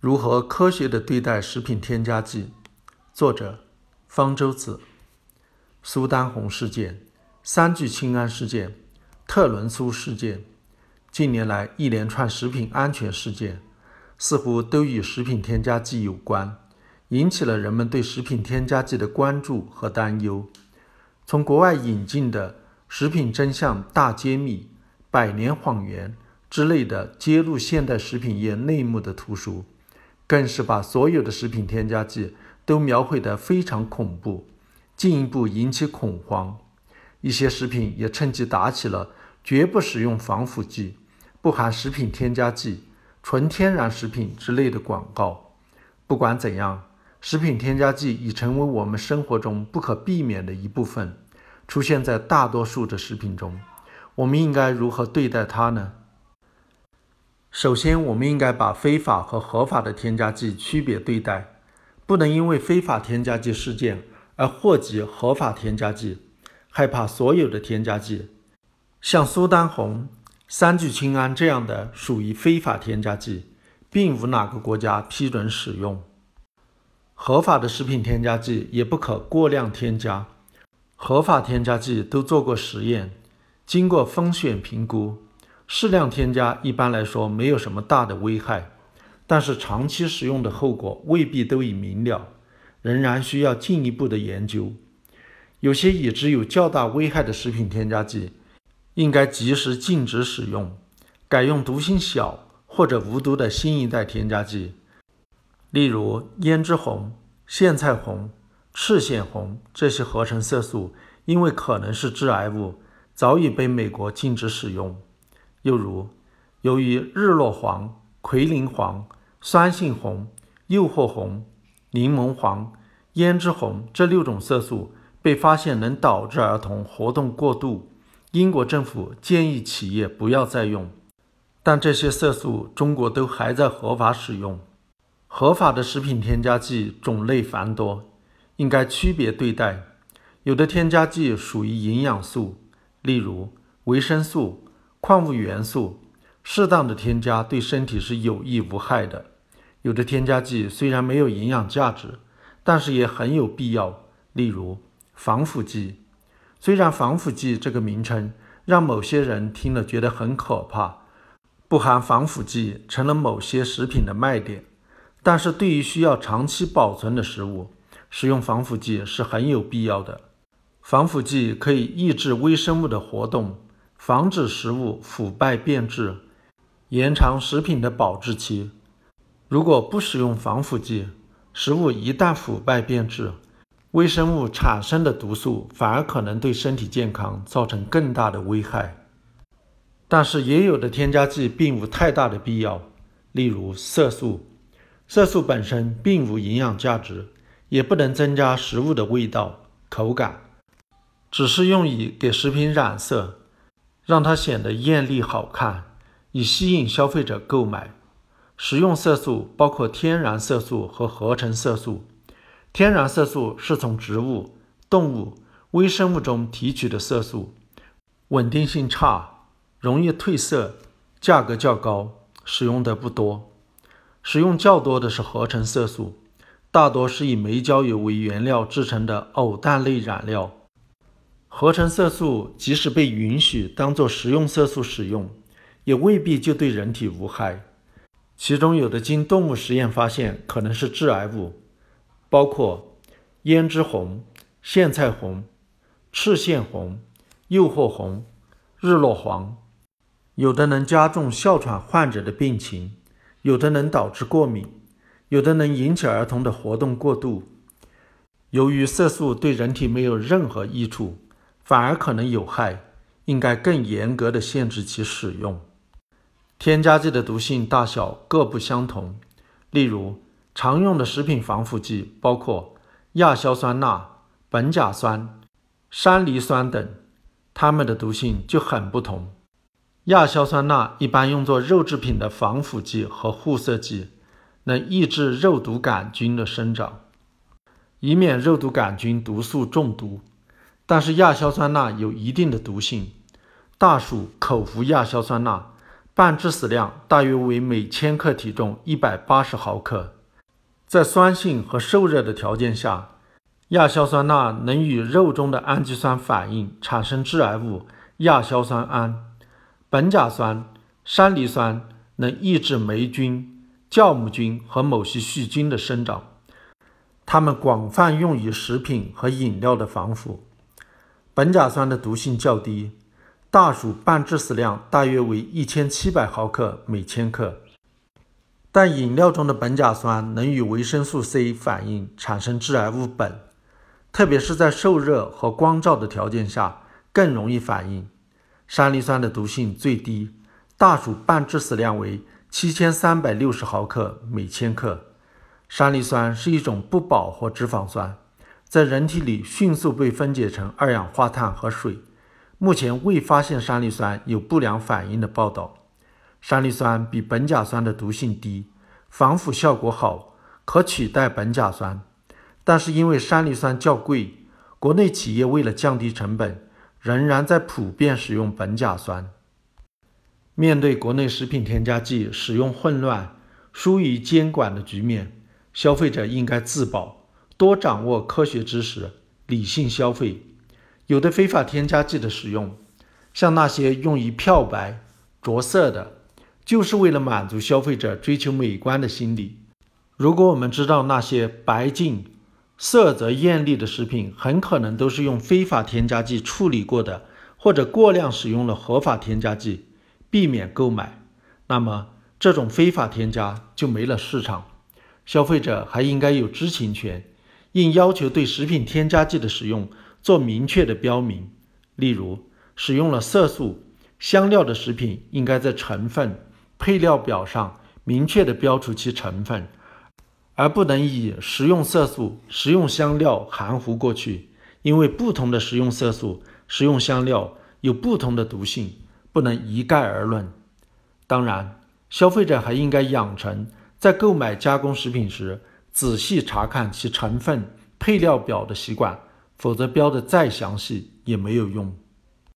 如何科学的对待食品添加剂？作者：方舟子。苏丹红事件、三聚氰胺事件、特仑苏事件，近年来一连串食品安全事件，似乎都与食品添加剂有关，引起了人们对食品添加剂的关注和担忧。从国外引进的《食品真相大揭秘》《百年谎言》之类的揭露现代食品业内幕的图书。更是把所有的食品添加剂都描绘得非常恐怖，进一步引起恐慌。一些食品也趁机打起了“绝不使用防腐剂”“不含食品添加剂”“纯天然食品”之类的广告。不管怎样，食品添加剂已成为我们生活中不可避免的一部分，出现在大多数的食品中。我们应该如何对待它呢？首先，我们应该把非法和合法的添加剂区别对待，不能因为非法添加剂事件而祸及合法添加剂，害怕所有的添加剂。像苏丹红、三聚氰胺这样的属于非法添加剂，并无哪个国家批准使用。合法的食品添加剂也不可过量添加，合法添加剂都做过实验，经过风险评估。适量添加一般来说没有什么大的危害，但是长期使用的后果未必都已明了，仍然需要进一步的研究。有些已知有较大危害的食品添加剂，应该及时禁止使用，改用毒性小或者无毒的新一代添加剂。例如，胭脂红、苋菜红、赤藓红这些合成色素，因为可能是致癌物，早已被美国禁止使用。又如，由于日落黄、奎宁黄、酸性红、诱惑红、柠檬黄、胭脂红这六种色素被发现能导致儿童活动过度，英国政府建议企业不要再用。但这些色素中国都还在合法使用。合法的食品添加剂种类繁多，应该区别对待。有的添加剂属于营养素，例如维生素。矿物元素适当的添加对身体是有益无害的。有的添加剂虽然没有营养价值，但是也很有必要。例如防腐剂，虽然防腐剂这个名称让某些人听了觉得很可怕，不含防腐剂成了某些食品的卖点，但是对于需要长期保存的食物，使用防腐剂是很有必要的。防腐剂可以抑制微生物的活动。防止食物腐败变质，延长食品的保质期。如果不使用防腐剂，食物一旦腐败变质，微生物产生的毒素反而可能对身体健康造成更大的危害。但是，也有的添加剂并无太大的必要，例如色素。色素本身并无营养价值，也不能增加食物的味道、口感，只是用以给食品染色。让它显得艳丽好看，以吸引消费者购买。食用色素包括天然色素和合成色素。天然色素是从植物、动物、微生物中提取的色素，稳定性差，容易褪色，价格较高，使用的不多。使用较多的是合成色素，大多是以煤焦油为原料制成的偶氮类染料。合成色素即使被允许当做食用色素使用，也未必就对人体无害。其中有的经动物实验发现可能是致癌物，包括胭脂红、苋菜红、赤藓红、诱惑红、日落黄。有的能加重哮喘患者的病情，有的能导致过敏，有的能引起儿童的活动过度。由于色素对人体没有任何益处。反而可能有害，应该更严格的限制其使用。添加剂的毒性大小各不相同，例如常用的食品防腐剂包括亚硝酸钠、苯甲酸、山梨酸等，它们的毒性就很不同。亚硝酸钠一般用作肉制品的防腐剂和护色剂，能抑制肉毒杆菌的生长，以免肉毒杆菌毒素中毒。但是亚硝酸钠有一定的毒性，大鼠口服亚硝酸钠半致死量大约为每千克体重一百八十毫克。在酸性和受热的条件下，亚硝酸钠能与肉中的氨基酸反应，产生致癌物亚硝酸胺。苯甲酸、山梨酸能抑制霉菌、酵母菌和某些细菌的生长，它们广泛用于食品和饮料的防腐。苯甲酸的毒性较低，大鼠半致死量大约为一千七百毫克每千克。但饮料中的苯甲酸能与维生素 C 反应，产生致癌物苯。特别是在受热和光照的条件下，更容易反应。山梨酸的毒性最低，大鼠半致死量为七千三百六十毫克每千克。山梨酸是一种不饱和脂肪酸，在人体里迅速被分解成二氧化碳和水。目前未发现山梨酸有不良反应的报道。山梨酸比苯甲酸的毒性低，防腐效果好，可取代苯甲酸。但是因为山梨酸较贵，国内企业为了降低成本，仍然在普遍使用苯甲酸。面对国内食品添加剂使用混乱、疏于监管的局面，消费者应该自保，多掌握科学知识，理性消费。有的非法添加剂的使用，像那些用于漂白、着色的，就是为了满足消费者追求美观的心理。如果我们知道那些白净，色泽艳丽的食品很可能都是用非法添加剂处理过的，或者过量使用了合法添加剂，避免购买。那么这种非法添加就没了市场。消费者还应该有知情权，应要求对食品添加剂的使用做明确的标明。例如，使用了色素、香料的食品，应该在成分配料表上明确的标出其成分。而不能以食用色素、食用香料含糊过去，因为不同的食用色素、食用香料有不同的毒性，不能一概而论。当然，消费者还应该养成在购买加工食品时仔细查看其成分配料表的习惯，否则标的再详细也没有用。